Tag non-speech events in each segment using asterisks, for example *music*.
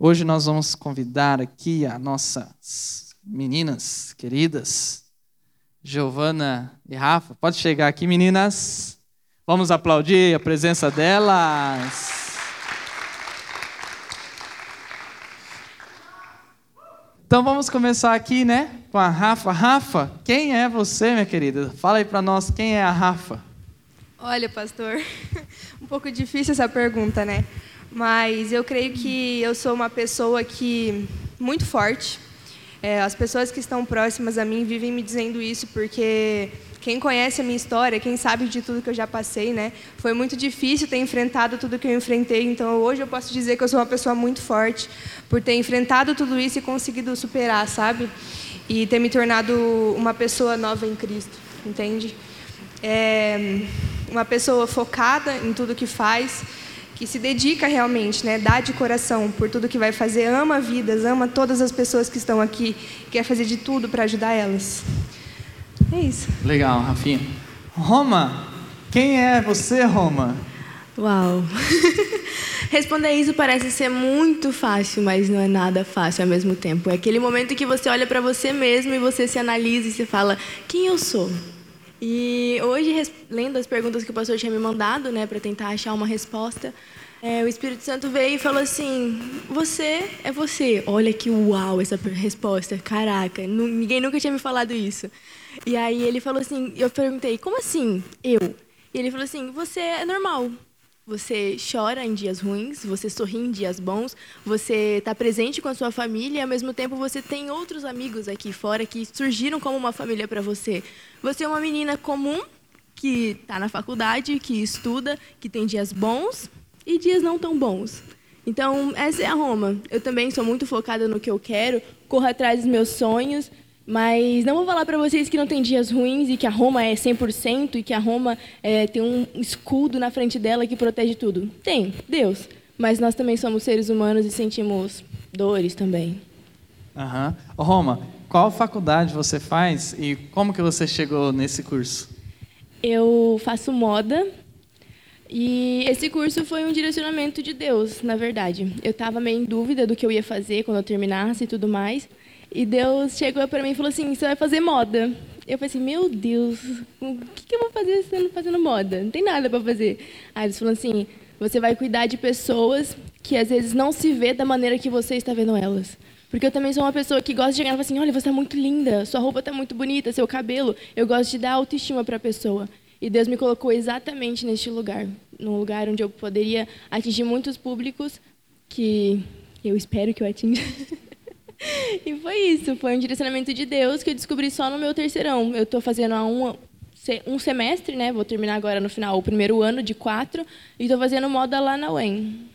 Hoje nós vamos convidar aqui as nossas meninas queridas, Giovana e Rafa. Pode chegar aqui, meninas. Vamos aplaudir a presença delas. Então vamos começar aqui, né, com a Rafa. Rafa, quem é você, minha querida? Fala aí para nós, quem é a Rafa? Olha, pastor, *laughs* um pouco difícil essa pergunta, né? Mas eu creio que eu sou uma pessoa que muito forte. É, as pessoas que estão próximas a mim vivem me dizendo isso porque quem conhece a minha história, quem sabe de tudo que eu já passei, né? Foi muito difícil ter enfrentado tudo que eu enfrentei. Então hoje eu posso dizer que eu sou uma pessoa muito forte por ter enfrentado tudo isso e conseguido superar, sabe? E ter me tornado uma pessoa nova em Cristo, entende? É uma pessoa focada em tudo que faz que se dedica realmente, né, dá de coração por tudo que vai fazer, ama vidas, ama todas as pessoas que estão aqui, quer fazer de tudo para ajudar elas. É isso. Legal, Rafinha. Roma, quem é você, Roma? Uau! *laughs* Responder isso parece ser muito fácil, mas não é nada fácil ao mesmo tempo. É aquele momento que você olha para você mesmo e você se analisa e se fala: quem eu sou? E hoje, lendo as perguntas que o pastor tinha me mandado, né, para tentar achar uma resposta, é, o Espírito Santo veio e falou assim: Você é você. Olha que uau essa resposta. Caraca, ninguém nunca tinha me falado isso. E aí ele falou assim: Eu perguntei, como assim? Eu? E ele falou assim: Você é normal. Você chora em dias ruins, você sorri em dias bons, você está presente com a sua família e, ao mesmo tempo, você tem outros amigos aqui fora que surgiram como uma família para você. Você é uma menina comum que está na faculdade, que estuda, que tem dias bons e dias não tão bons. Então, essa é a Roma. Eu também sou muito focada no que eu quero, corro atrás dos meus sonhos, mas não vou falar para vocês que não tem dias ruins e que a Roma é 100% e que a Roma é, tem um escudo na frente dela que protege tudo. Tem, Deus. Mas nós também somos seres humanos e sentimos dores também. Aham. Uhum. Roma, qual faculdade você faz e como que você chegou nesse curso? Eu faço moda e esse curso foi um direcionamento de Deus, na verdade. Eu estava meio em dúvida do que eu ia fazer quando eu terminasse e tudo mais. E Deus chegou para mim e falou assim: Você vai fazer moda. Eu falei assim: Meu Deus, o que, eu vou fazer sendo fazendo moda? Não tem nada para fazer. Aí eles falaram assim: Você vai cuidar de pessoas que às vezes não se vê da maneira que você está vendo elas. Porque eu também sou uma pessoa que gosta de chegar e falar assim: Olha, você está muito linda, sua roupa está muito bonita, seu cabelo. Eu gosto de dar autoestima para a pessoa. E Deus me colocou exatamente neste lugar num lugar onde eu poderia atingir muitos públicos que eu espero que eu atinja. *laughs* e foi isso, foi um direcionamento de Deus que eu descobri só no meu terceirão. Eu estou fazendo há um, um semestre, né? Vou terminar agora no final o primeiro ano de quatro e estou fazendo moda lá na UEM.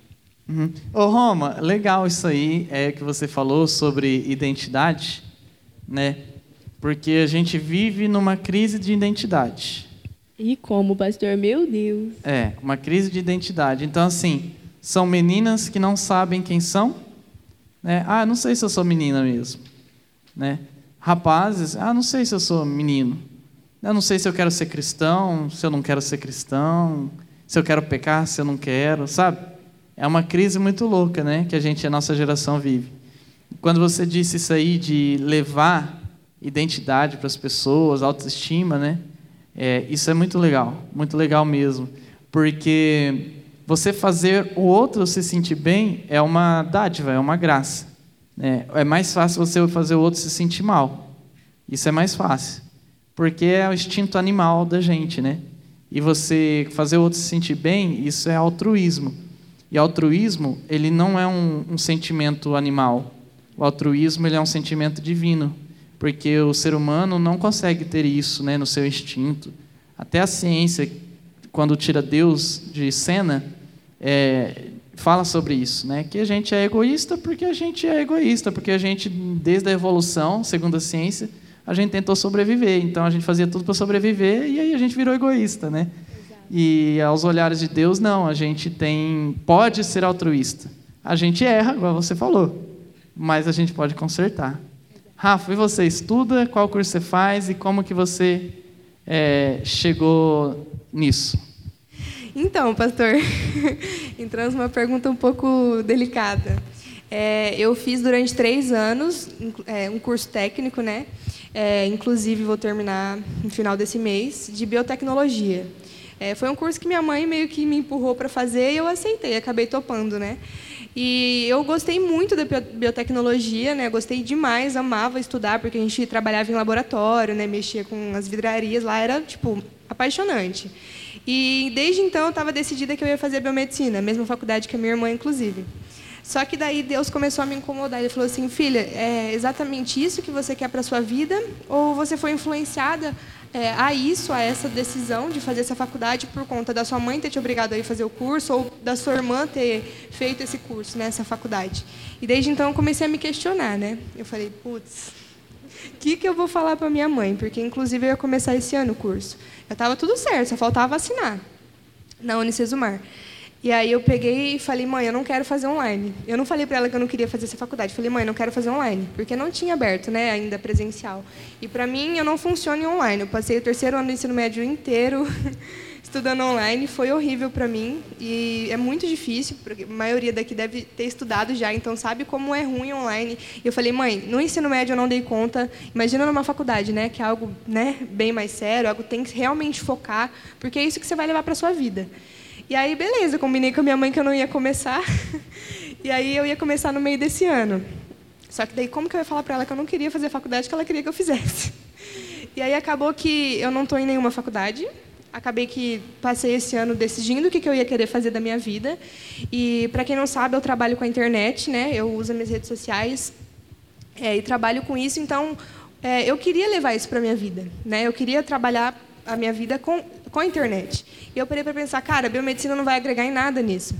Uhum. Ô Roma, legal isso aí é que você falou sobre identidade, né? Porque a gente vive numa crise de identidade. E como, pastor? Meu Deus. É, uma crise de identidade. Então, assim, são meninas que não sabem quem são, né? Ah, não sei se eu sou menina mesmo. Né? Rapazes, ah, não sei se eu sou menino. Eu não sei se eu quero ser cristão, se eu não quero ser cristão, se eu quero pecar, se eu não quero, sabe? É uma crise muito louca, né, que a gente, a nossa geração vive. Quando você disse isso aí de levar identidade para as pessoas, autoestima, né? É, isso é muito legal, muito legal mesmo, porque você fazer o outro se sentir bem é uma dádiva, é uma graça. Né? É mais fácil você fazer o outro se sentir mal. Isso é mais fácil, porque é o instinto animal da gente, né? E você fazer o outro se sentir bem, isso é altruísmo. E altruísmo, ele não é um, um sentimento animal. O altruísmo ele é um sentimento divino, porque o ser humano não consegue ter isso, né, no seu instinto. Até a ciência quando tira Deus de cena, é, fala sobre isso, né? Que a gente é egoísta porque a gente é egoísta, porque a gente, desde a evolução, segundo a ciência, a gente tentou sobreviver. Então a gente fazia tudo para sobreviver e aí a gente virou egoísta, né? E aos olhares de Deus, não. A gente tem, pode ser altruísta. A gente erra, igual você falou, mas a gente pode consertar. Rafa, e você estuda? Qual curso você faz e como que você é, chegou nisso? Então, pastor, *laughs* entramos numa pergunta um pouco delicada. É, eu fiz durante três anos é, um curso técnico, né? É, inclusive vou terminar no final desse mês de biotecnologia. É, foi um curso que minha mãe meio que me empurrou para fazer e eu aceitei, acabei topando, né? E eu gostei muito da biotecnologia, né? Gostei demais, amava estudar porque a gente trabalhava em laboratório, né? Mexia com as vidrarias lá, era tipo apaixonante. E desde então eu estava decidida que eu ia fazer biomedicina, mesma faculdade que a minha irmã, inclusive. Só que daí Deus começou a me incomodar. Ele falou assim: "Filha, é exatamente isso que você quer para sua vida? Ou você foi influenciada é, a isso, a essa decisão de fazer essa faculdade por conta da sua mãe ter te obrigado a ir fazer o curso ou da sua irmã ter feito esse curso, né, faculdade. E desde então eu comecei a me questionar, né? Eu falei, putz, o que, que eu vou falar para minha mãe? Porque, inclusive, eu ia começar esse ano o curso. Já estava tudo certo, só faltava assinar na Unicesumar. E aí eu peguei e falei, mãe, eu não quero fazer online. Eu não falei para ela que eu não queria fazer essa faculdade. Falei, mãe, não quero fazer online, porque não tinha aberto, né, ainda presencial. E para mim eu não funciono online. Eu passei o terceiro ano do ensino médio inteiro *laughs* estudando online, foi horrível para mim e é muito difícil, porque a maioria daqui deve ter estudado já, então sabe como é ruim online. E eu falei, mãe, no ensino médio eu não dei conta. Imagina numa faculdade, né, que é algo, né, bem mais sério, algo que tem que realmente focar, porque é isso que você vai levar para sua vida. E aí, beleza, combinei com a minha mãe que eu não ia começar. *laughs* e aí eu ia começar no meio desse ano. Só que daí como que eu ia falar para ela que eu não queria fazer a faculdade que ela queria que eu fizesse? *laughs* E aí acabou que eu não estou em nenhuma faculdade. Acabei que passei esse ano decidindo o que, que eu ia querer fazer da minha vida. E para quem não sabe, eu trabalho com a internet, né? Eu uso as minhas redes sociais é, e trabalho com isso. Então, é, eu queria levar isso para minha vida, né? Eu queria trabalhar a minha vida com com a internet. E eu parei para pensar, cara, a biomedicina não vai agregar em nada nisso.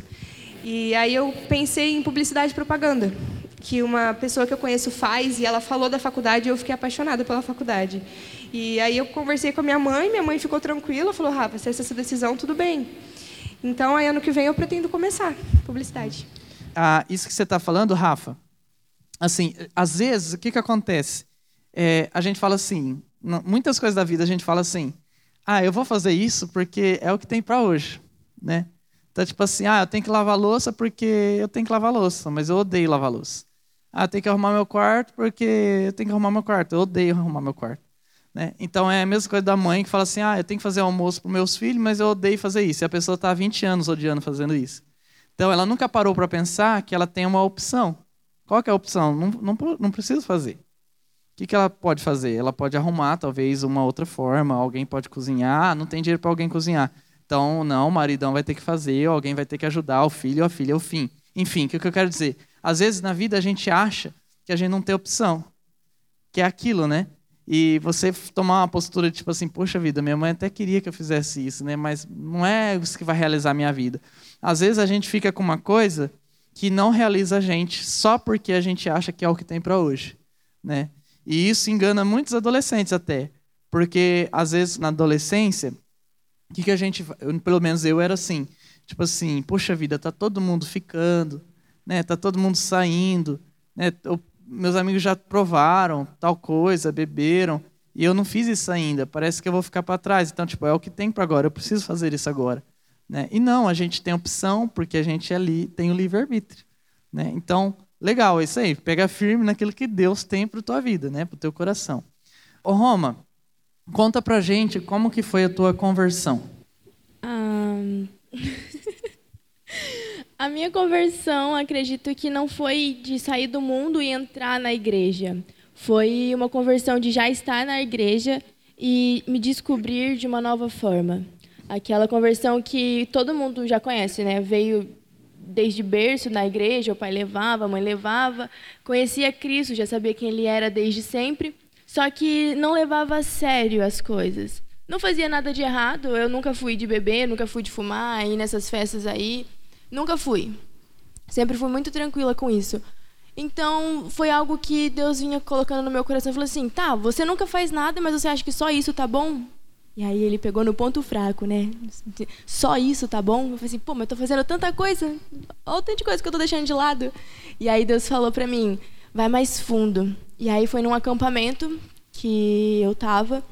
E aí eu pensei em publicidade e propaganda, que uma pessoa que eu conheço faz, e ela falou da faculdade e eu fiquei apaixonada pela faculdade. E aí eu conversei com a minha mãe, minha mãe ficou tranquila, falou, Rafa, se essa é essa decisão, tudo bem. Então, aí ano que vem eu pretendo começar publicidade. Ah, isso que você está falando, Rafa, assim, às vezes, o que, que acontece? É, a gente fala assim, muitas coisas da vida a gente fala assim, ah, eu vou fazer isso porque é o que tem para hoje, né? Então, tipo assim, ah, eu tenho que lavar louça porque eu tenho que lavar louça, mas eu odeio lavar louça. Ah, eu tenho que arrumar meu quarto porque eu tenho que arrumar meu quarto, eu odeio arrumar meu quarto. Né? Então, é a mesma coisa da mãe que fala assim, ah, eu tenho que fazer almoço para meus filhos, mas eu odeio fazer isso. E a pessoa está há 20 anos odiando fazendo isso. Então, ela nunca parou para pensar que ela tem uma opção. Qual é a opção? Não, não, não precisa fazer. O que, que ela pode fazer? Ela pode arrumar, talvez, uma outra forma. Alguém pode cozinhar. Ah, não tem dinheiro para alguém cozinhar. Então, não, o maridão vai ter que fazer, alguém vai ter que ajudar, o filho a filha, o fim. Enfim, o que eu quero dizer? Às vezes, na vida, a gente acha que a gente não tem opção. Que é aquilo, né? E você tomar uma postura de tipo assim, poxa vida, minha mãe até queria que eu fizesse isso, né? Mas não é isso que vai realizar a minha vida. Às vezes a gente fica com uma coisa que não realiza a gente só porque a gente acha que é o que tem para hoje, né? E isso engana muitos adolescentes até. Porque, às vezes, na adolescência, o que, que a gente. Pelo menos eu era assim. Tipo assim, poxa vida, tá todo mundo ficando, né? Tá todo mundo saindo, né? meus amigos já provaram tal coisa, beberam, e eu não fiz isso ainda. Parece que eu vou ficar para trás. Então, tipo, é o que tem para agora. Eu preciso fazer isso agora, né? E não, a gente tem opção porque a gente ali tem o livre arbítrio, né? Então, Legal, é isso aí. Pega firme naquilo que Deus tem para tua vida, né? Para o teu coração. Ô Roma, conta pra gente como que foi a tua conversão. Um... *laughs* a minha conversão, acredito que não foi de sair do mundo e entrar na igreja. Foi uma conversão de já estar na igreja e me descobrir de uma nova forma. Aquela conversão que todo mundo já conhece, né? Veio desde berço na igreja, o pai levava, a mãe levava, conhecia Cristo, já sabia quem ele era desde sempre, só que não levava a sério as coisas. Não fazia nada de errado, eu nunca fui de beber, nunca fui de fumar, ir nessas festas aí, nunca fui. Sempre fui muito tranquila com isso. Então, foi algo que Deus vinha colocando no meu coração falou assim: tá, você nunca faz nada, mas você acha que só isso tá bom? E aí ele pegou no ponto fraco, né? Só isso tá bom? Eu falei assim, pô, mas eu tô fazendo tanta coisa. Olha o tanto de coisa que eu tô deixando de lado. E aí Deus falou para mim, vai mais fundo. E aí foi num acampamento que eu tava.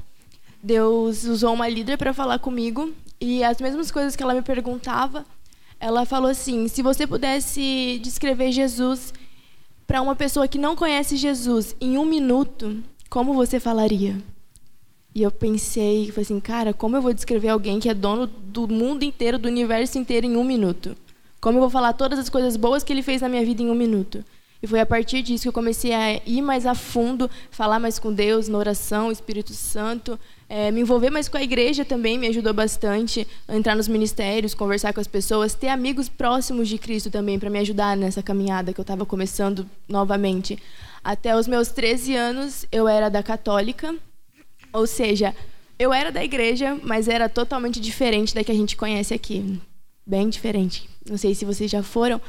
Deus usou uma líder para falar comigo. E as mesmas coisas que ela me perguntava, ela falou assim, se você pudesse descrever Jesus para uma pessoa que não conhece Jesus em um minuto, como você falaria? E eu pensei, falei assim, cara, como eu vou descrever alguém que é dono do mundo inteiro, do universo inteiro em um minuto? Como eu vou falar todas as coisas boas que ele fez na minha vida em um minuto? E foi a partir disso que eu comecei a ir mais a fundo, falar mais com Deus, na oração, Espírito Santo, é, me envolver mais com a igreja também me ajudou bastante, entrar nos ministérios, conversar com as pessoas, ter amigos próximos de Cristo também para me ajudar nessa caminhada que eu estava começando novamente. Até os meus 13 anos eu era da católica, ou seja, eu era da igreja, mas era totalmente diferente da que a gente conhece aqui. Bem diferente. Não sei se vocês já foram,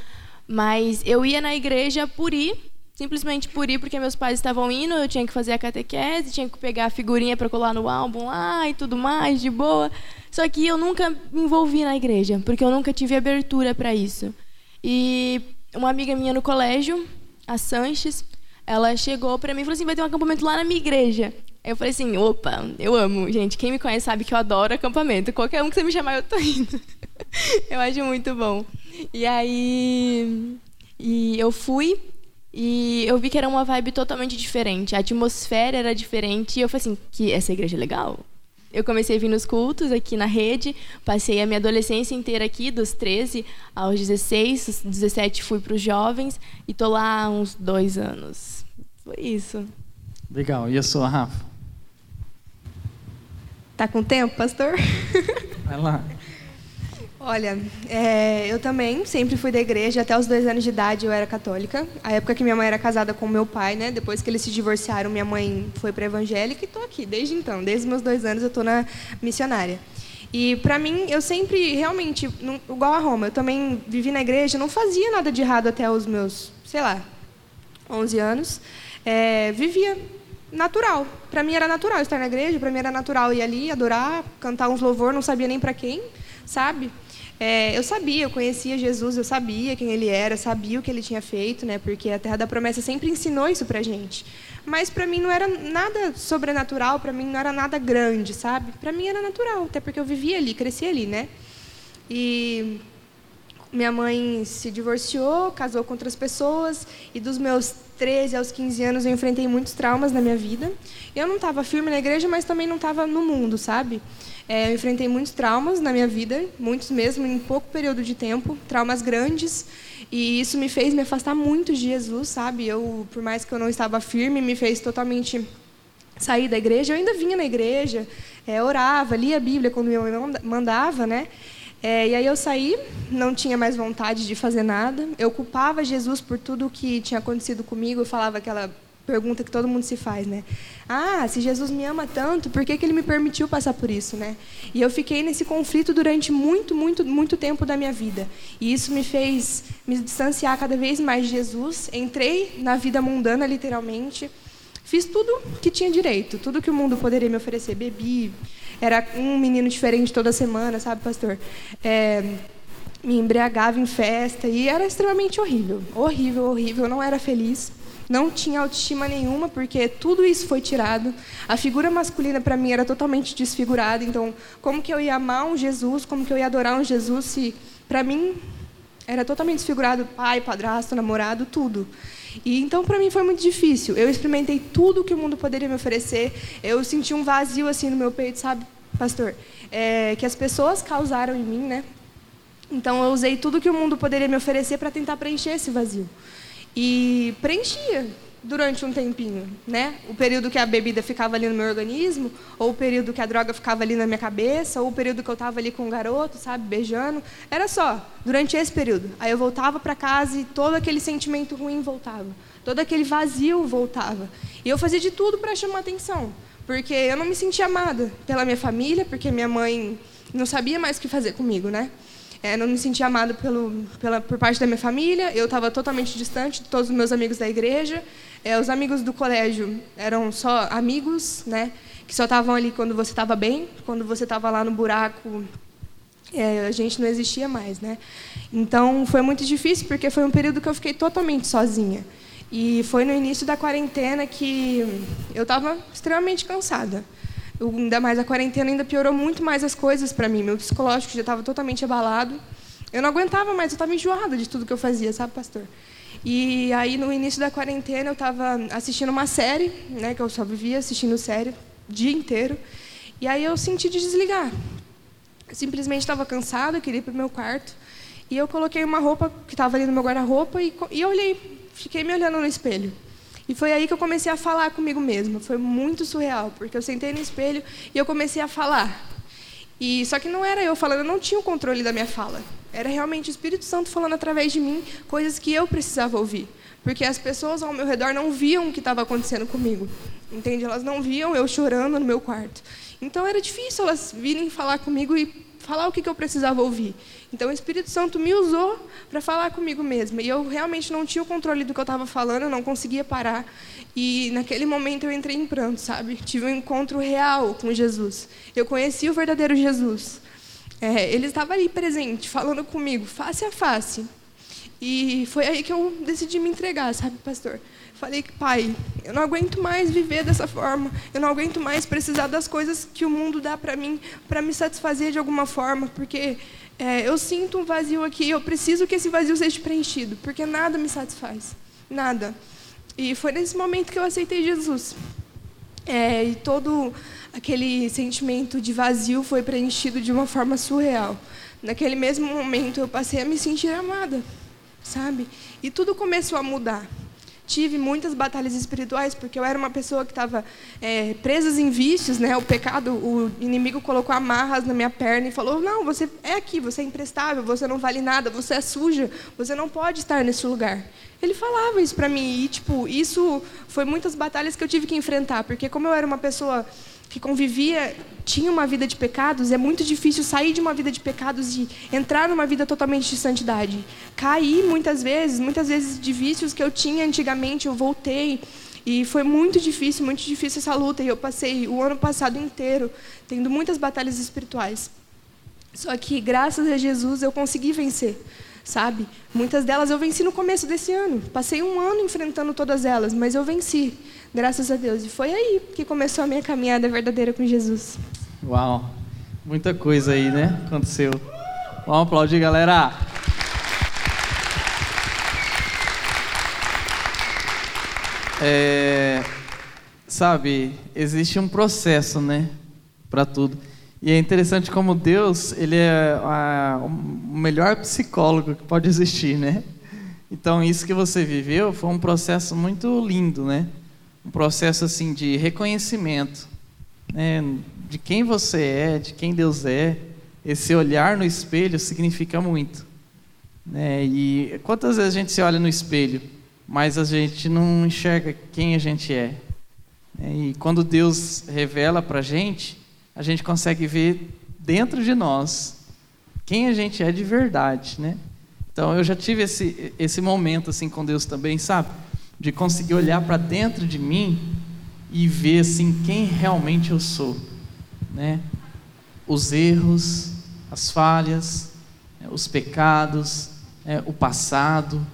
mas eu ia na igreja por ir, simplesmente por ir, porque meus pais estavam indo, eu tinha que fazer a catequese, tinha que pegar a figurinha para colar no álbum lá e tudo mais, de boa. Só que eu nunca me envolvi na igreja, porque eu nunca tive abertura para isso. E uma amiga minha no colégio, a Sanches, ela chegou para mim e falou assim: vai ter um acampamento lá na minha igreja. Eu falei assim: opa, eu amo. Gente, quem me conhece sabe que eu adoro acampamento. Qualquer um que você me chamar, eu tô indo. *laughs* eu acho muito bom. E aí. E eu fui e eu vi que era uma vibe totalmente diferente. A atmosfera era diferente. E eu falei assim: que essa igreja é legal? Eu comecei a vir nos cultos aqui na rede, passei a minha adolescência inteira aqui, dos 13 aos 16, dos 17 fui para os jovens e tô lá há uns dois anos. Foi isso. Legal. E a sua, Rafa? Tá com tempo, pastor? *laughs* Vai lá. Olha, é, eu também sempre fui da igreja. Até os dois anos de idade eu era católica. A época que minha mãe era casada com meu pai, né? Depois que eles se divorciaram, minha mãe foi para evangélica e estou aqui desde então. Desde meus dois anos eu estou na missionária. E para mim, eu sempre, realmente, não, igual a Roma, eu também vivi na igreja, não fazia nada de errado até os meus, sei lá, 11 anos. É, vivia natural. Para mim era natural estar na igreja, para mim era natural ir ali, adorar, cantar uns louvor, não sabia nem para quem, sabe? É, eu sabia, eu conhecia Jesus, eu sabia quem ele era, sabia o que ele tinha feito, né? Porque a Terra da Promessa sempre ensinou isso para gente. Mas para mim não era nada sobrenatural, para mim não era nada grande, sabe? Para mim era natural, até porque eu vivia ali, cresci ali, né? E minha mãe se divorciou, casou com outras pessoas, e dos meus 13 aos 15 anos eu enfrentei muitos traumas na minha vida. Eu não estava firme na igreja, mas também não estava no mundo, sabe? É, eu enfrentei muitos traumas na minha vida, muitos mesmo, em pouco período de tempo, traumas grandes, e isso me fez me afastar muito de Jesus, sabe? Eu, por mais que eu não estava firme, me fez totalmente sair da igreja. Eu ainda vinha na igreja, é, orava, lia a Bíblia quando minha mãe mandava, né? É, e aí eu saí, não tinha mais vontade de fazer nada. Eu culpava Jesus por tudo o que tinha acontecido comigo. Eu falava aquela pergunta que todo mundo se faz, né? Ah, se Jesus me ama tanto, por que, que ele me permitiu passar por isso, né? E eu fiquei nesse conflito durante muito, muito, muito tempo da minha vida. E isso me fez me distanciar cada vez mais de Jesus. Entrei na vida mundana, literalmente. Fiz tudo que tinha direito, tudo que o mundo poderia me oferecer. Bebi, era um menino diferente toda semana, sabe, pastor? É, me embriagava em festa e era extremamente horrível. Horrível, horrível. Eu não era feliz não tinha autoestima nenhuma, porque tudo isso foi tirado. A figura masculina para mim era totalmente desfigurada. Então, como que eu ia amar um Jesus, como que eu ia adorar um Jesus se para mim era totalmente desfigurado, pai, padrasto, namorado, tudo. E então para mim foi muito difícil. Eu experimentei tudo que o mundo poderia me oferecer. Eu senti um vazio assim no meu peito, sabe, pastor? É, que as pessoas causaram em mim, né? Então eu usei tudo que o mundo poderia me oferecer para tentar preencher esse vazio. E preenchia durante um tempinho, né? O período que a bebida ficava ali no meu organismo, ou o período que a droga ficava ali na minha cabeça, ou o período que eu estava ali com um garoto, sabe, beijando. Era só, durante esse período. Aí eu voltava para casa e todo aquele sentimento ruim voltava. Todo aquele vazio voltava. E eu fazia de tudo para chamar atenção, porque eu não me sentia amada pela minha família, porque minha mãe não sabia mais o que fazer comigo, né? É, não me sentia amado pelo, pela, por parte da minha família. Eu estava totalmente distante de todos os meus amigos da igreja. É, os amigos do colégio eram só amigos, né? Que só estavam ali quando você estava bem, quando você estava lá no buraco. É, a gente não existia mais, né? Então foi muito difícil porque foi um período que eu fiquei totalmente sozinha. E foi no início da quarentena que eu estava extremamente cansada ainda mais a quarentena ainda piorou muito mais as coisas para mim. Meu psicológico já estava totalmente abalado. Eu não aguentava mais, eu estava enjoada de tudo que eu fazia, sabe, pastor? E aí, no início da quarentena, eu estava assistindo uma série, né, que eu só vivia assistindo série o dia inteiro. E aí eu senti de desligar. Eu simplesmente estava cansada, queria ir para o meu quarto. E eu coloquei uma roupa que estava ali no meu guarda-roupa e, e olhei, fiquei me olhando no espelho. E foi aí que eu comecei a falar comigo mesma. Foi muito surreal, porque eu sentei no espelho e eu comecei a falar. E só que não era eu falando, eu não tinha o controle da minha fala. Era realmente o Espírito Santo falando através de mim coisas que eu precisava ouvir, porque as pessoas ao meu redor não viam o que estava acontecendo comigo. Entende? Elas não viam eu chorando no meu quarto. Então era difícil elas virem falar comigo e falar o que, que eu precisava ouvir. Então o Espírito Santo me usou para falar comigo mesma. E eu realmente não tinha o controle do que eu estava falando, eu não conseguia parar. E naquele momento eu entrei em pranto, sabe? Tive um encontro real com Jesus. Eu conheci o verdadeiro Jesus. É, ele estava ali presente, falando comigo, face a face. E foi aí que eu decidi me entregar, sabe, pastor? Falei que, pai, eu não aguento mais viver dessa forma. Eu não aguento mais precisar das coisas que o mundo dá para mim, para me satisfazer de alguma forma, porque é, eu sinto um vazio aqui. Eu preciso que esse vazio seja preenchido, porque nada me satisfaz, nada. E foi nesse momento que eu aceitei Jesus. É, e todo aquele sentimento de vazio foi preenchido de uma forma surreal. Naquele mesmo momento eu passei a me sentir amada, sabe? E tudo começou a mudar tive muitas batalhas espirituais, porque eu era uma pessoa que estava é, presa em vícios, né? O pecado, o inimigo colocou amarras na minha perna e falou: não, você é aqui, você é imprestável, você não vale nada, você é suja, você não pode estar nesse lugar. Ele falava isso para mim e tipo isso foi muitas batalhas que eu tive que enfrentar, porque como eu era uma pessoa que convivia, tinha uma vida de pecados, é muito difícil sair de uma vida de pecados e entrar numa vida totalmente de santidade. Caí muitas vezes, muitas vezes de vícios que eu tinha antigamente, eu voltei. E foi muito difícil, muito difícil essa luta. E eu passei o ano passado inteiro tendo muitas batalhas espirituais. Só que, graças a Jesus, eu consegui vencer sabe? Muitas delas eu venci no começo desse ano. Passei um ano enfrentando todas elas, mas eu venci, graças a Deus. E foi aí que começou a minha caminhada verdadeira com Jesus. Uau, muita coisa aí, né? Aconteceu. Vamos aplaudir, galera. É, sabe, existe um processo, né, para tudo. E é interessante como Deus, ele é a, o melhor psicólogo que pode existir, né? Então, isso que você viveu foi um processo muito lindo, né? Um processo assim de reconhecimento, né? De quem você é, de quem Deus é. Esse olhar no espelho significa muito, né? E quantas vezes a gente se olha no espelho, mas a gente não enxerga quem a gente é. Né? E quando Deus revela para a gente, a gente consegue ver dentro de nós quem a gente é de verdade, né? Então eu já tive esse esse momento assim com Deus também, sabe? De conseguir olhar para dentro de mim e ver assim quem realmente eu sou, né? Os erros, as falhas, né? os pecados, né? o passado.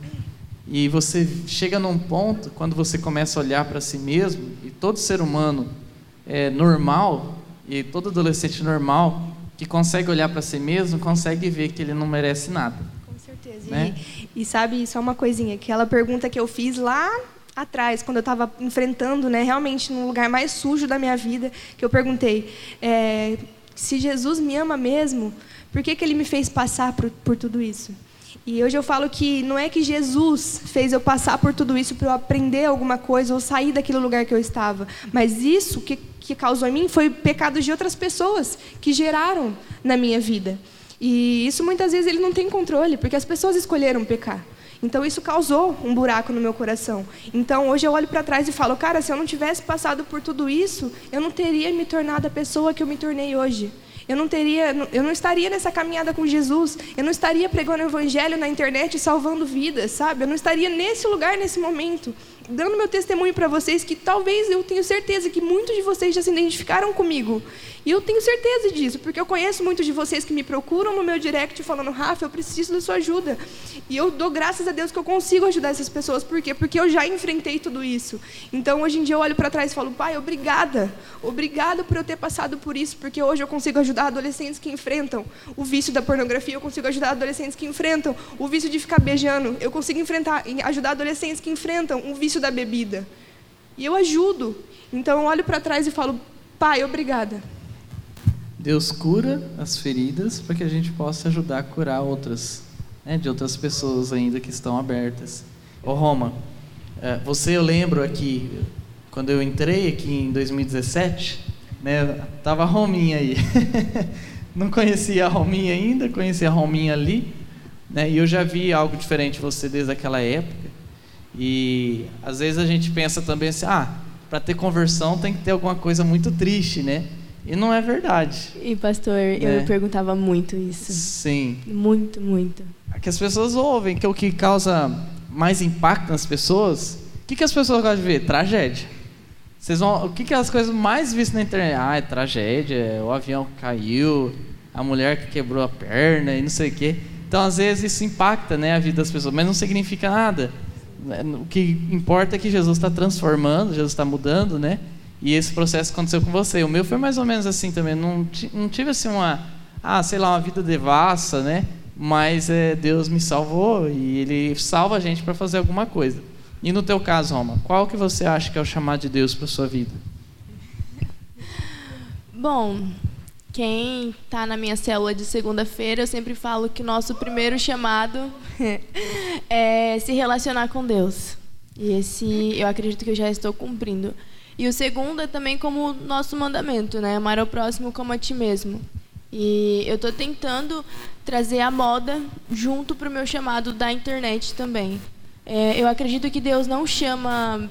E você chega num ponto quando você começa a olhar para si mesmo e todo ser humano é normal e todo adolescente normal que consegue olhar para si mesmo consegue ver que ele não merece nada. Com certeza. Né? E, e sabe, só uma coisinha, aquela pergunta que eu fiz lá atrás, quando eu estava enfrentando, né, realmente no lugar mais sujo da minha vida, que eu perguntei, é, se Jesus me ama mesmo, por que, que ele me fez passar por, por tudo isso? E hoje eu falo que não é que Jesus fez eu passar por tudo isso para eu aprender alguma coisa ou sair daquele lugar que eu estava, mas isso que que causou em mim foi pecados de outras pessoas que geraram na minha vida. E isso muitas vezes ele não tem controle, porque as pessoas escolheram pecar. Então isso causou um buraco no meu coração. Então hoje eu olho para trás e falo, cara, se eu não tivesse passado por tudo isso, eu não teria me tornado a pessoa que eu me tornei hoje. Eu não teria, eu não estaria nessa caminhada com Jesus. Eu não estaria pregando o evangelho na internet e salvando vidas, sabe? Eu não estaria nesse lugar nesse momento dando meu testemunho para vocês que talvez eu tenho certeza que muitos de vocês já se identificaram comigo. E eu tenho certeza disso, porque eu conheço muitos de vocês que me procuram no meu direct falando, Rafa, eu preciso da sua ajuda. E eu dou graças a Deus que eu consigo ajudar essas pessoas. Por quê? Porque eu já enfrentei tudo isso. Então, hoje em dia, eu olho para trás e falo, pai, obrigada. Obrigada por eu ter passado por isso, porque hoje eu consigo ajudar adolescentes que enfrentam o vício da pornografia, eu consigo ajudar adolescentes que enfrentam o vício de ficar beijando, eu consigo enfrentar, ajudar adolescentes que enfrentam o vício da bebida. E eu ajudo. Então eu olho para trás e falo, pai, obrigada. Deus cura as feridas para que a gente possa ajudar a curar outras, né, de outras pessoas ainda que estão abertas. Ô Roma, é, você eu lembro aqui, quando eu entrei aqui em 2017, né, tava a Rominha aí. *laughs* Não conhecia a Rominha ainda, conhecia a Rominha ali, né, e eu já vi algo diferente você desde aquela época. E às vezes a gente pensa também assim, ah, para ter conversão tem que ter alguma coisa muito triste, né? E não é verdade. E pastor, né? eu perguntava muito isso. Sim. Muito, muito. É que as pessoas ouvem que o que causa mais impacto nas pessoas, o que, que as pessoas gostam de ver? Tragédia. Vocês vão, o que, que é as coisas mais vistas na internet? Ah, é tragédia, é o avião caiu, a mulher que quebrou a perna e não sei o quê. Então, às vezes, isso impacta né, a vida das pessoas, mas não significa nada. O que importa é que Jesus está transformando, Jesus está mudando, né? E esse processo aconteceu com você. O meu foi mais ou menos assim também. Não, não tive assim uma, ah, sei lá, uma vida devassa, né? Mas é, Deus me salvou e Ele salva a gente para fazer alguma coisa. E no teu caso, Roma, qual que você acha que é o chamado de Deus para sua vida? Bom, quem está na minha célula de segunda-feira, eu sempre falo que nosso primeiro chamado *laughs* é se relacionar com Deus. E esse eu acredito que eu já estou cumprindo. E o segundo é também como nosso mandamento, né? Amar ao próximo como a ti mesmo. E eu estou tentando trazer a moda junto para o meu chamado da internet também. É, eu acredito que Deus não chama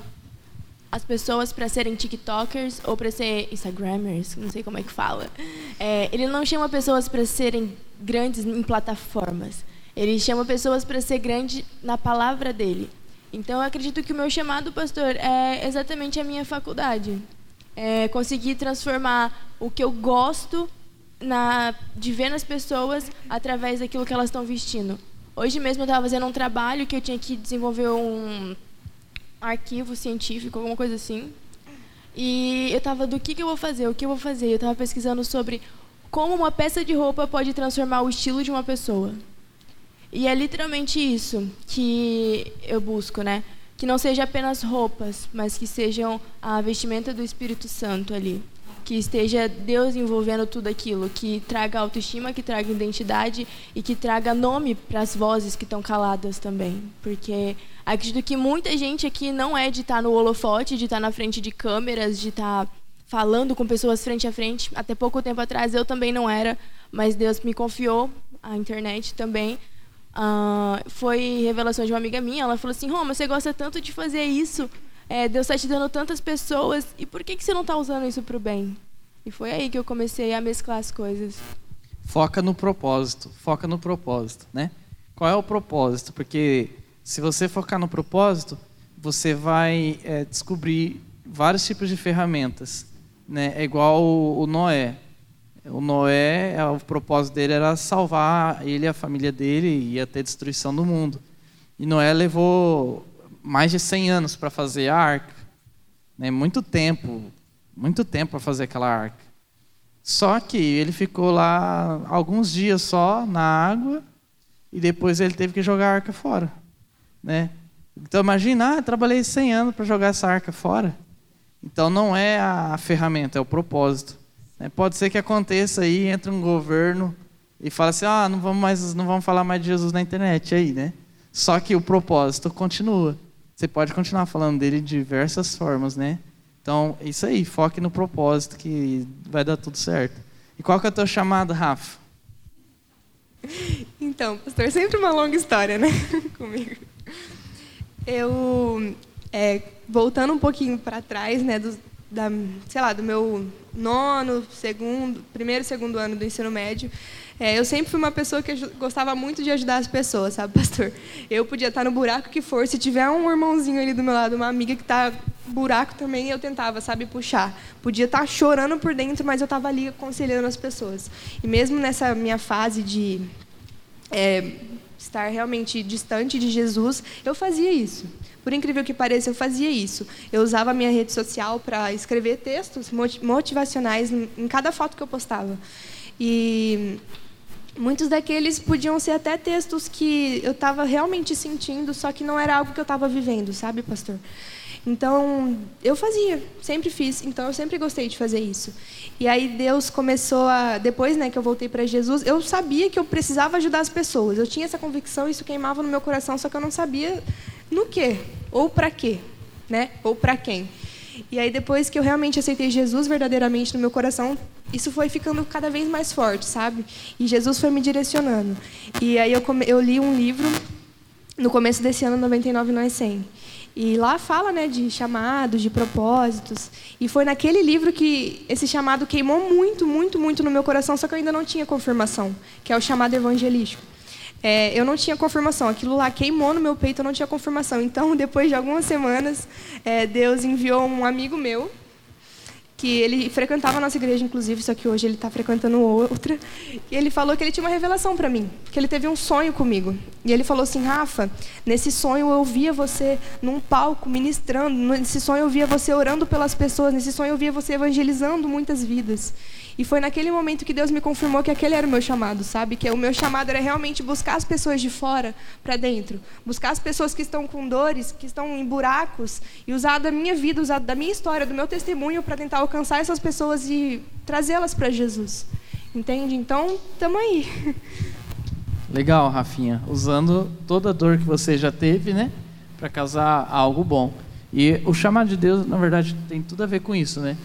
as pessoas para serem TikTokers ou para ser Instagrammers, não sei como é que fala. É, ele não chama pessoas para serem grandes em plataformas. Ele chama pessoas para ser grande na palavra dele. Então, eu acredito que o meu chamado, pastor, é exatamente a minha faculdade. É conseguir transformar o que eu gosto na, de ver nas pessoas através daquilo que elas estão vestindo. Hoje mesmo eu estava fazendo um trabalho que eu tinha que desenvolver um arquivo científico, alguma coisa assim. E eu estava do que, que eu vou fazer, o que eu vou fazer. Eu estava pesquisando sobre como uma peça de roupa pode transformar o estilo de uma pessoa. E é literalmente isso que eu busco, né? Que não seja apenas roupas, mas que sejam a vestimenta do Espírito Santo ali. Que esteja Deus envolvendo tudo aquilo, que traga autoestima, que traga identidade e que traga nome para as vozes que estão caladas também. Porque acredito que muita gente aqui não é de estar no holofote, de estar na frente de câmeras, de estar falando com pessoas frente a frente. Até pouco tempo atrás eu também não era, mas Deus me confiou a internet também Uh, foi revelação de uma amiga minha. Ela falou assim: Roma, você gosta tanto de fazer isso. É, Deus está te dando tantas pessoas. E por que, que você não está usando isso para o bem? E foi aí que eu comecei a mesclar as coisas. Foca no propósito. Foca no propósito, né? Qual é o propósito? Porque se você focar no propósito, você vai é, descobrir vários tipos de ferramentas. Né? É igual o, o Noé. O Noé, é, o propósito dele era salvar ele e a família dele e ia ter destruição do mundo. E Noé levou mais de 100 anos para fazer a arca. Né? Muito tempo, muito tempo para fazer aquela arca. Só que ele ficou lá alguns dias só na água e depois ele teve que jogar a arca fora. Né? Então imagina, ah, trabalhei 100 anos para jogar essa arca fora. Então não é a ferramenta, é o propósito. Né? Pode ser que aconteça aí, entre um governo e fala assim, ah, não vamos mais, não vamos falar mais de Jesus na internet aí, né? Só que o propósito continua. Você pode continuar falando dele de diversas formas, né? Então, isso aí, foque no propósito que vai dar tudo certo. E qual que é o teu chamado, Rafa? *laughs* Então, pastor, sempre uma longa história, né? *laughs* Comigo. Eu, é, voltando um pouquinho para trás, né, da, sei lá, do meu nono, segundo, primeiro segundo ano do ensino médio, é, eu sempre fui uma pessoa que gostava muito de ajudar as pessoas, sabe, *laughs* pastor? Eu podia estar no buraco que for, se tiver um irmãozinho ali do meu lado, uma amiga que está buraco também, eu tentava, sabe, puxar. Podia estar chorando por dentro, mas eu estava ali aconselhando as pessoas. E mesmo nessa minha fase de é, estar realmente distante de Jesus, eu fazia isso. Por incrível que pareça, eu fazia isso. Eu usava a minha rede social para escrever textos motivacionais em cada foto que eu postava. E muitos daqueles podiam ser até textos que eu estava realmente sentindo, só que não era algo que eu estava vivendo, sabe, pastor? Então, eu fazia, sempre fiz. Então, eu sempre gostei de fazer isso. E aí Deus começou a, depois, né, que eu voltei para Jesus, eu sabia que eu precisava ajudar as pessoas. Eu tinha essa convicção, isso queimava no meu coração, só que eu não sabia no quê ou para quê, né? Ou para quem. E aí depois que eu realmente aceitei Jesus verdadeiramente no meu coração, isso foi ficando cada vez mais forte, sabe? E Jesus foi me direcionando. E aí eu, eu li um livro no começo desse ano, 99 não é 100. E lá fala né, de chamados, de propósitos. E foi naquele livro que esse chamado queimou muito, muito, muito no meu coração, só que eu ainda não tinha confirmação, que é o chamado evangelístico. É, eu não tinha confirmação, aquilo lá queimou no meu peito, eu não tinha confirmação. Então, *laughs* depois de algumas semanas, é, Deus enviou um amigo meu, que ele frequentava a nossa igreja, inclusive, só que hoje ele está frequentando outra. E ele falou que ele tinha uma revelação para mim, que ele teve um sonho comigo. E ele falou assim: Rafa, nesse sonho eu via você num palco ministrando, nesse sonho eu via você orando pelas pessoas, nesse sonho eu via você evangelizando muitas vidas. E foi naquele momento que Deus me confirmou que aquele era o meu chamado, sabe? Que o meu chamado era realmente buscar as pessoas de fora para dentro. Buscar as pessoas que estão com dores, que estão em buracos, e usar da minha vida, usar da minha história, do meu testemunho para tentar alcançar essas pessoas e trazê-las para Jesus. Entende? Então, estamos aí. *laughs* Legal, Rafinha. Usando toda a dor que você já teve, né? Para causar algo bom. E o chamado de Deus, na verdade, tem tudo a ver com isso, né?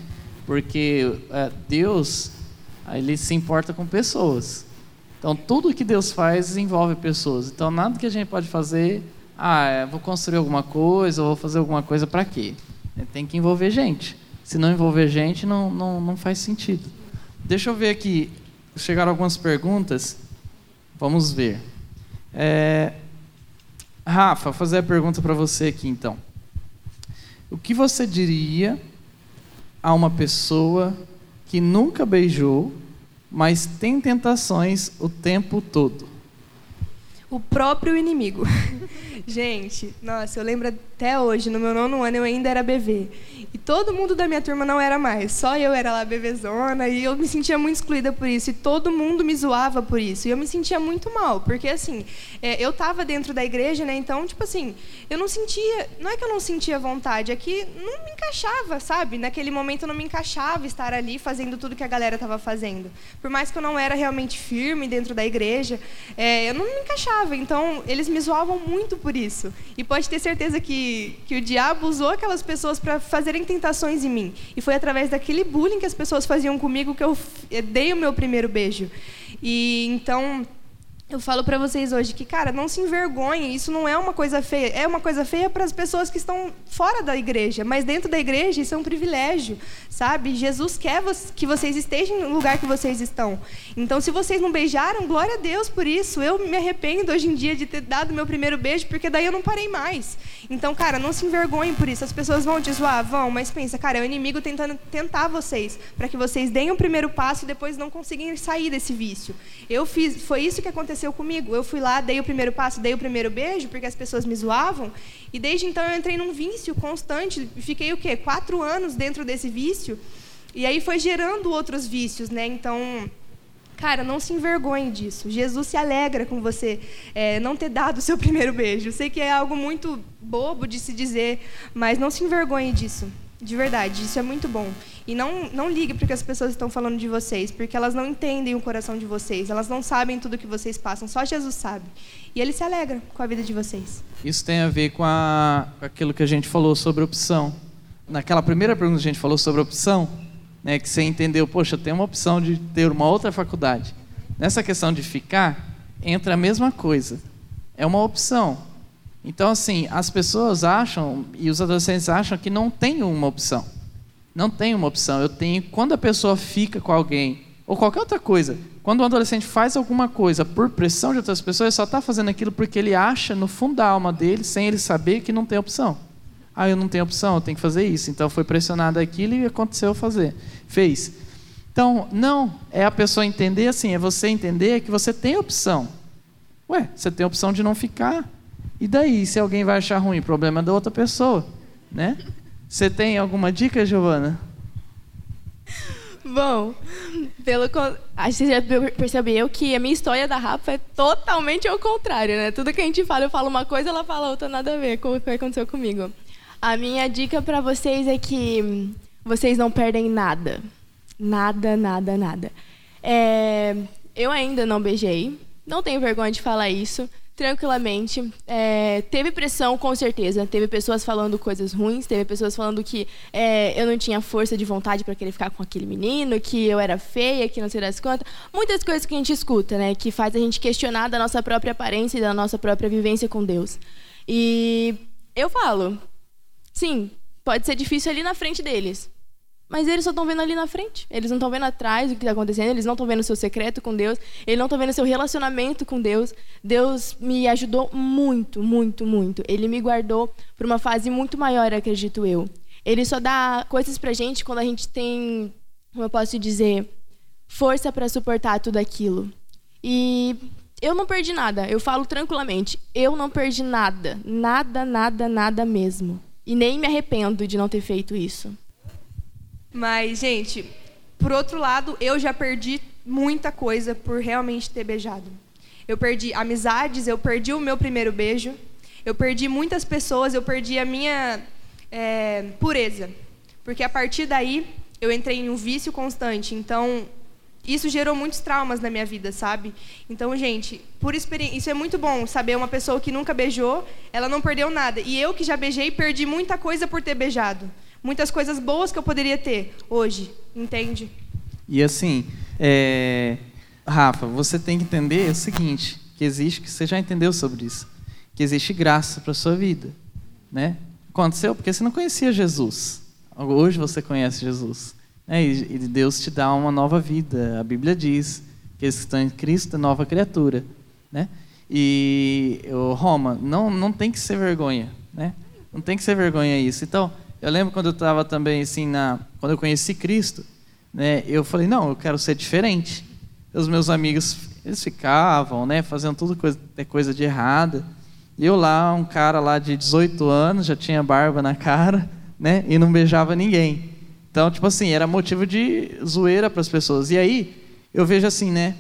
Porque é, Deus ele se importa com pessoas. Então tudo que Deus faz envolve pessoas. Então nada que a gente pode fazer, ah, vou construir alguma coisa, ou vou fazer alguma coisa para quê? É, tem que envolver gente. Se não envolver gente, não, não, não faz sentido. Deixa eu ver aqui. Chegaram algumas perguntas. Vamos ver. É... Rafa, vou fazer a pergunta para você aqui então. O que você diria a uma pessoa que nunca beijou, mas tem tentações o tempo todo? O próprio inimigo. *laughs* Gente, nossa, eu lembro até hoje, no meu nono ano eu ainda era bebê. E todo mundo da minha turma não era mais. Só eu era lá bebezona e eu me sentia muito excluída por isso. E todo mundo me zoava por isso. E eu me sentia muito mal, porque assim, é, eu estava dentro da igreja, né? Então, tipo assim, eu não sentia. Não é que eu não sentia vontade, é que não me encaixava, sabe? Naquele momento eu não me encaixava estar ali fazendo tudo que a galera estava fazendo. Por mais que eu não era realmente firme dentro da igreja, é, eu não me encaixava. Então, eles me zoavam muito por isso. E pode ter certeza que, que o diabo usou aquelas pessoas para fazerem tentações em mim. E foi através daquele bullying que as pessoas faziam comigo que eu dei o meu primeiro beijo. E então eu falo para vocês hoje que, cara, não se envergonhem, isso não é uma coisa feia. É uma coisa feia para as pessoas que estão fora da igreja, mas dentro da igreja isso é um privilégio, sabe? Jesus quer que vocês estejam no lugar que vocês estão. Então, se vocês não beijaram, glória a Deus por isso. Eu me arrependo hoje em dia de ter dado meu primeiro beijo, porque daí eu não parei mais. Então, cara, não se envergonhem por isso. As pessoas vão te zoar, vão, mas pensa, cara, é o inimigo tentando tentar vocês, para que vocês deem o primeiro passo e depois não conseguem sair desse vício. Eu fiz, foi isso que aconteceu aconteceu comigo. Eu fui lá, dei o primeiro passo, dei o primeiro beijo, porque as pessoas me zoavam. E desde então eu entrei num vício constante. Fiquei o quê? Quatro anos dentro desse vício. E aí foi gerando outros vícios, né? Então, cara, não se envergonhe disso. Jesus se alegra com você é, não ter dado o seu *laughs* primeiro beijo. Sei que é algo muito bobo de se dizer, mas não se envergonhe disso. De verdade, isso é muito bom. E não, não ligue porque as pessoas estão falando de vocês, porque elas não entendem o coração de vocês, elas não sabem tudo que vocês passam, só Jesus sabe. E ele se alegra com a vida de vocês. Isso tem a ver com, a, com aquilo que a gente falou sobre opção. Naquela primeira pergunta que a gente falou sobre opção, né, que você entendeu, poxa, tem uma opção de ter uma outra faculdade. Nessa questão de ficar, entra a mesma coisa. É uma opção. Então, assim, as pessoas acham, e os adolescentes acham que não tem uma opção. Não tem uma opção. Eu tenho, quando a pessoa fica com alguém, ou qualquer outra coisa, quando um adolescente faz alguma coisa por pressão de outras pessoas, ele só está fazendo aquilo porque ele acha no fundo da alma dele, sem ele saber, que não tem opção. Ah, eu não tenho opção, eu tenho que fazer isso. Então foi pressionado aquilo e aconteceu fazer. Fez. Então, não, é a pessoa entender assim, é você entender que você tem opção. Ué, você tem opção de não ficar. E daí, se alguém vai achar ruim, problema da outra pessoa, né? Você tem alguma dica, Giovana? Bom, Pelo, você já percebeu que a minha história da Rafa é totalmente ao contrário, né? Tudo que a gente fala, eu falo uma coisa, ela fala outra, nada a ver com o que aconteceu comigo. A minha dica para vocês é que vocês não perdem nada. Nada, nada, nada. É, eu ainda não beijei, não tenho vergonha de falar isso tranquilamente. É, teve pressão, com certeza. Teve pessoas falando coisas ruins, teve pessoas falando que é, eu não tinha força de vontade para querer ficar com aquele menino, que eu era feia, que não sei das quantas. Muitas coisas que a gente escuta, né? Que faz a gente questionar da nossa própria aparência e da nossa própria vivência com Deus. E eu falo, sim, pode ser difícil ali na frente deles. Mas eles só estão vendo ali na frente. Eles não estão vendo atrás o que está acontecendo. Eles não estão vendo o seu secreto com Deus. Eles não estão vendo o seu relacionamento com Deus. Deus me ajudou muito, muito, muito. Ele me guardou para uma fase muito maior, acredito eu. Ele só dá coisas para gente quando a gente tem, como eu posso dizer, força para suportar tudo aquilo. E eu não perdi nada. Eu falo tranquilamente. Eu não perdi nada. Nada, nada, nada mesmo. E nem me arrependo de não ter feito isso. Mas, gente, por outro lado, eu já perdi muita coisa por realmente ter beijado. Eu perdi amizades, eu perdi o meu primeiro beijo, eu perdi muitas pessoas, eu perdi a minha é, pureza. Porque a partir daí eu entrei em um vício constante. Então, isso gerou muitos traumas na minha vida, sabe? Então, gente, por experiência, isso é muito bom saber uma pessoa que nunca beijou, ela não perdeu nada. E eu que já beijei, perdi muita coisa por ter beijado muitas coisas boas que eu poderia ter hoje, entende? E assim, é... Rafa, você tem que entender o seguinte, que existe, que você já entendeu sobre isso, que existe graça para sua vida, né? Aconteceu porque você não conhecia Jesus. Hoje você conhece Jesus. Né? E Deus te dá uma nova vida. A Bíblia diz que estão em Cristo é nova criatura. Né? E Roma, não, não tem que ser vergonha. Né? Não tem que ser vergonha isso. Então, eu lembro quando eu estava também assim na, quando eu conheci Cristo, né? Eu falei não, eu quero ser diferente. Os meus amigos eles ficavam, né? Fazendo tudo coisa, coisa de errada. E eu lá, um cara lá de 18 anos, já tinha barba na cara, né? E não beijava ninguém. Então, tipo assim, era motivo de zoeira para as pessoas. E aí, eu vejo assim, né?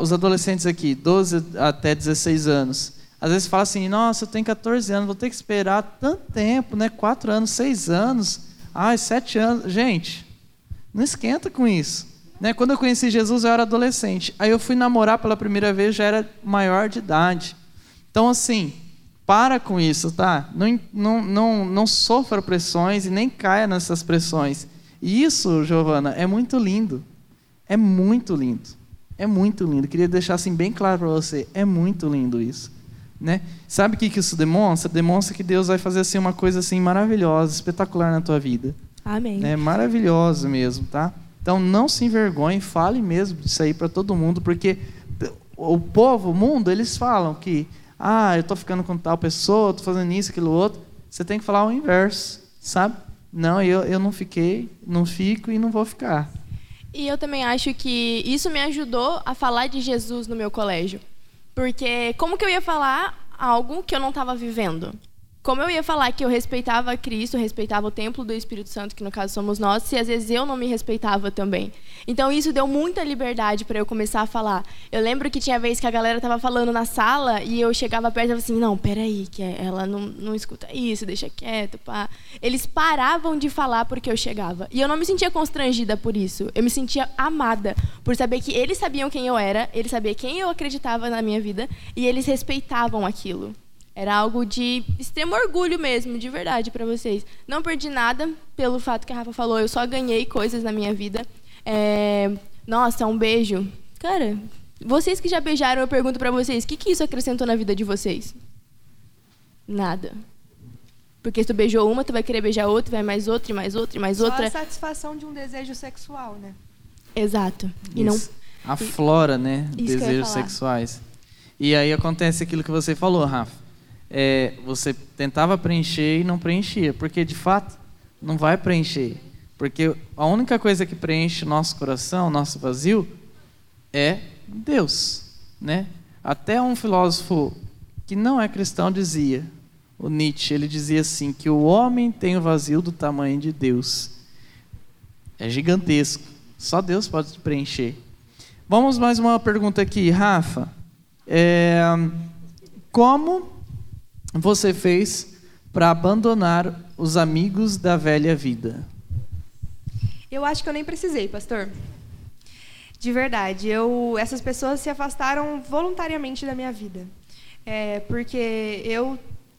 Os adolescentes aqui, 12 até 16 anos, às vezes fala assim, nossa, eu tenho 14 anos, vou ter que esperar tanto tempo, né? 4 anos, 6 anos, ai, 7 anos. Gente, não esquenta com isso. Né? Quando eu conheci Jesus, eu era adolescente. Aí eu fui namorar pela primeira vez, já era maior de idade. Então, assim, para com isso, tá? Não, não, não, não sofra pressões e nem caia nessas pressões. E isso, Giovana, é muito lindo. É muito lindo. É muito lindo. Queria deixar assim bem claro para você. É muito lindo isso. Né? Sabe o que, isso demonstra? Demonstra que Deus vai fazer assim, uma coisa assim maravilhosa, espetacular na tua vida. Amém. É maravilhoso mesmo, tá? Então não se envergonhe, fale mesmo disso aí para todo mundo, porque o povo, o mundo, eles falam que ah, eu estou ficando com tal pessoa, estou fazendo isso, aquilo outro. Você tem que falar o inverso, sabe? Não, eu, eu não fiquei, não fico e não vou ficar. E eu também acho que isso me ajudou a falar de Jesus no meu colégio. Porque como que eu ia falar algo que eu não estava vivendo? Como eu ia falar que eu respeitava Cristo, respeitava o templo do Espírito Santo, que no caso somos nós, se às vezes eu não me respeitava também. Então isso deu muita liberdade para eu começar a falar. Eu lembro que tinha vez que a galera estava falando na sala e eu chegava perto e falava assim: não, peraí, que ela não, não escuta isso, deixa quieto. Pá. Eles paravam de falar porque eu chegava. E eu não me sentia constrangida por isso. Eu me sentia amada por saber que eles sabiam quem eu era, eles sabiam quem eu acreditava na minha vida e eles respeitavam aquilo. Era algo de extremo orgulho mesmo, de verdade, para vocês. Não perdi nada pelo fato que a Rafa falou, eu só ganhei coisas na minha vida. É... Nossa, um beijo. Cara, vocês que já beijaram, eu pergunto para vocês, o que, que isso acrescentou na vida de vocês? Nada. Porque se tu beijou uma, tu vai querer beijar outra, vai mais outra, e mais outra, e mais Só outra. a satisfação de um desejo sexual, né? Exato. E Isso. não aflora, né, Isso desejos sexuais. E aí acontece aquilo que você falou, Rafa é, você tentava preencher e não preenchia, porque de fato não vai preencher. Porque a única coisa que preenche nosso coração, nosso vazio, é Deus. Né? Até um filósofo que não é cristão dizia, o Nietzsche, ele dizia assim, que o homem tem o vazio do tamanho de Deus. É gigantesco. Só Deus pode preencher. Vamos mais uma pergunta aqui, Rafa. É, como você fez para abandonar os amigos da velha vida? Eu acho que eu nem precisei, pastor. De verdade, eu, essas pessoas se afastaram voluntariamente da minha vida. É, porque eu,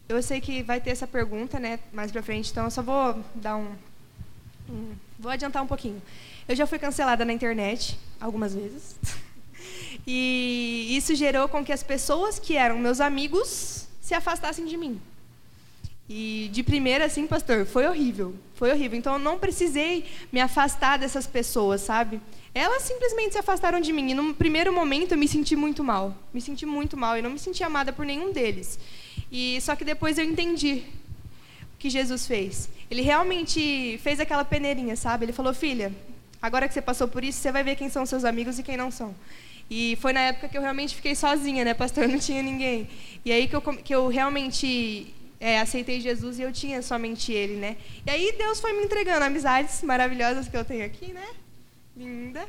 eu sei que vai ter essa pergunta né, mais para frente, então eu só vou dar um, um. Vou adiantar um pouquinho. Eu já fui cancelada na internet algumas vezes. *laughs* E isso gerou com que as pessoas que eram meus amigos se afastassem de mim. E de primeira, assim, pastor, foi horrível. Foi horrível. Então eu não precisei me afastar dessas pessoas, sabe? Elas simplesmente se afastaram de mim. E no primeiro momento eu me senti muito mal. Me senti muito mal. Eu não me senti amada por nenhum deles. E só que depois eu entendi o que Jesus fez. Ele realmente fez aquela peneirinha, sabe? Ele falou: "Filha, agora que você passou por isso, você vai ver quem são seus amigos e quem não são". E foi na época que eu realmente fiquei sozinha, né, pastor? *laughs* Não tinha ninguém. E aí que eu, que eu realmente é, aceitei Jesus e eu tinha somente Ele, né? E aí Deus foi me entregando amizades maravilhosas que eu tenho aqui, né? Linda.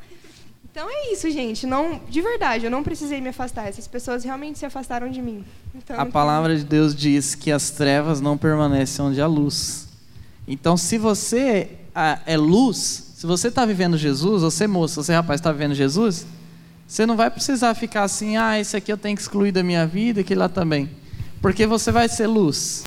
Então é isso, gente. Não, de verdade, eu não precisei me afastar. Essas pessoas realmente se afastaram de mim. Então, a palavra de Deus diz que as trevas não permanecem onde há luz. Então, se você é luz, se você está vivendo Jesus, você moça, você rapaz está vivendo Jesus, você não vai precisar ficar assim, ah, esse aqui eu tenho que excluir da minha vida, aquele lá também. Porque você vai ser luz.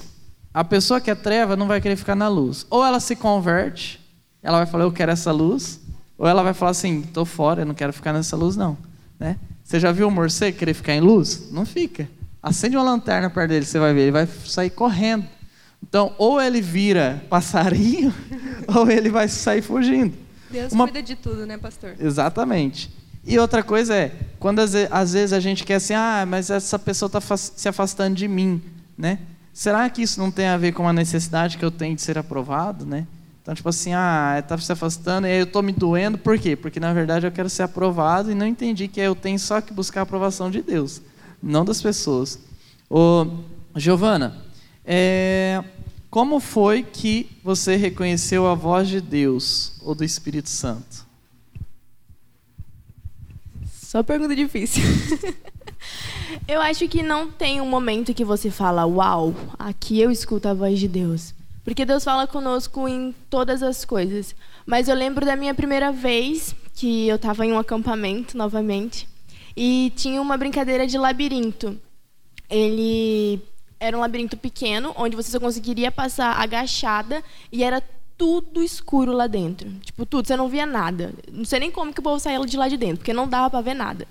A pessoa que é treva não vai querer ficar na luz. Ou ela se converte, ela vai falar, eu quero essa luz. Ou ela vai falar assim, estou fora, eu não quero ficar nessa luz não. Né? Você já viu o morcego querer ficar em luz? Não fica. Acende uma lanterna perto dele, você vai ver, ele vai sair correndo. Então, ou ele vira passarinho, *laughs* ou ele vai sair fugindo. Deus uma... cuida de tudo, né, pastor? Exatamente. E outra coisa é, quando às vezes a gente quer assim, ah, mas essa pessoa está se afastando de mim, né? Será que isso não tem a ver com a necessidade que eu tenho de ser aprovado, né? Então, tipo assim, ah, está se afastando e eu estou me doendo, por quê? Porque na verdade eu quero ser aprovado e não entendi que eu tenho só que buscar a aprovação de Deus, não das pessoas. Ô, Giovana, é, como foi que você reconheceu a voz de Deus ou do Espírito Santo? Só pergunta difícil. *laughs* eu acho que não tem um momento que você fala, uau, aqui eu escuto a voz de Deus. Porque Deus fala conosco em todas as coisas. Mas eu lembro da minha primeira vez que eu estava em um acampamento novamente e tinha uma brincadeira de labirinto. Ele era um labirinto pequeno onde você só conseguiria passar agachada e era tudo escuro lá dentro. Tipo, tudo, você não via nada. Não sei nem como que o povo saía de lá de dentro, porque não dava para ver nada.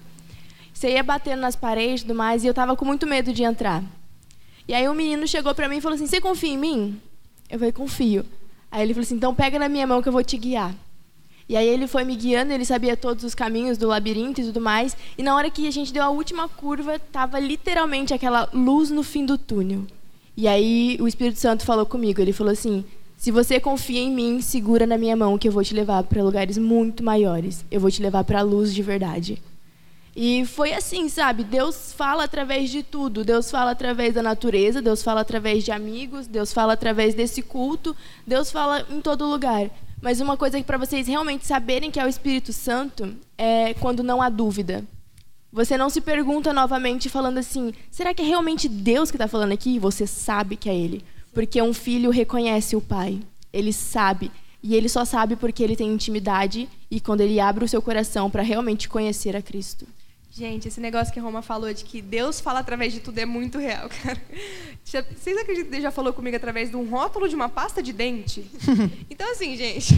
Você ia batendo nas paredes e tudo mais, e eu tava com muito medo de entrar. E aí o um menino chegou para mim e falou assim: Você confia em mim? Eu falei: Confio. Aí ele falou assim: Então pega na minha mão que eu vou te guiar. E aí ele foi me guiando, ele sabia todos os caminhos do labirinto e tudo mais. E na hora que a gente deu a última curva, tava literalmente aquela luz no fim do túnel. E aí o Espírito Santo falou comigo. Ele falou assim: se você confia em mim, segura na minha mão que eu vou te levar para lugares muito maiores. Eu vou te levar para a luz de verdade. E foi assim, sabe? Deus fala através de tudo. Deus fala através da natureza, Deus fala através de amigos, Deus fala através desse culto, Deus fala em todo lugar. Mas uma coisa que para vocês realmente saberem que é o Espírito Santo é quando não há dúvida. Você não se pergunta novamente falando assim: será que é realmente Deus que está falando aqui? E você sabe que é Ele. Porque um filho reconhece o pai. Ele sabe. E ele só sabe porque ele tem intimidade e quando ele abre o seu coração para realmente conhecer a Cristo. Gente, esse negócio que a Roma falou de que Deus fala através de tudo é muito real, *laughs* cara. Vocês acreditam que Deus já falou comigo através de um rótulo de uma pasta de dente? *laughs* Então, assim, gente.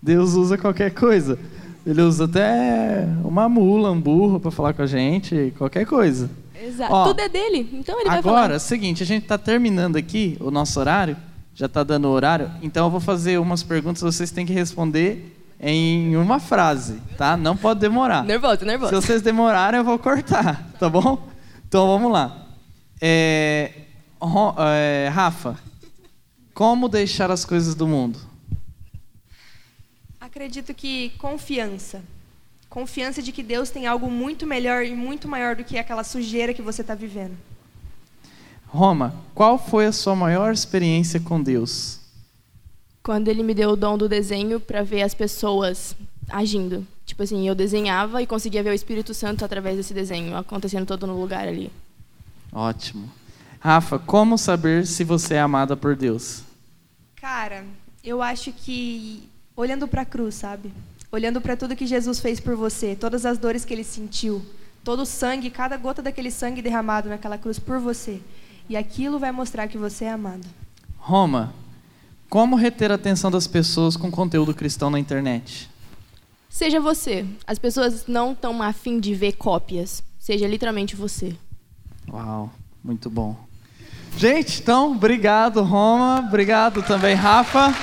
Deus usa qualquer coisa. Ele usa até uma mula, um burro para falar com a gente, qualquer coisa. Exato. Ó, Tudo é dele, então ele vai falar. Agora, é o seguinte, a gente está terminando aqui o nosso horário, já está dando o horário, então eu vou fazer umas perguntas, vocês têm que responder em uma frase, tá? Não pode demorar. Nervoso, nervoso. Se vocês demorarem, eu vou cortar, tá bom? Então vamos lá. É, é, Rafa, como deixar as coisas do mundo? Acredito que confiança. Confiança de que Deus tem algo muito melhor e muito maior do que aquela sujeira que você está vivendo. Roma, qual foi a sua maior experiência com Deus? Quando ele me deu o dom do desenho para ver as pessoas agindo. Tipo assim, eu desenhava e conseguia ver o Espírito Santo através desse desenho, acontecendo todo no lugar ali. Ótimo. Rafa, como saber se você é amada por Deus? Cara, eu acho que olhando para a cruz, sabe? Olhando para tudo que Jesus fez por você, todas as dores que ele sentiu, todo o sangue, cada gota daquele sangue derramado naquela cruz por você. E aquilo vai mostrar que você é amado. Roma, como reter a atenção das pessoas com conteúdo cristão na internet? Seja você. As pessoas não estão afim de ver cópias. Seja literalmente você. Uau, muito bom. Gente, então, obrigado, Roma. Obrigado também, Rafa.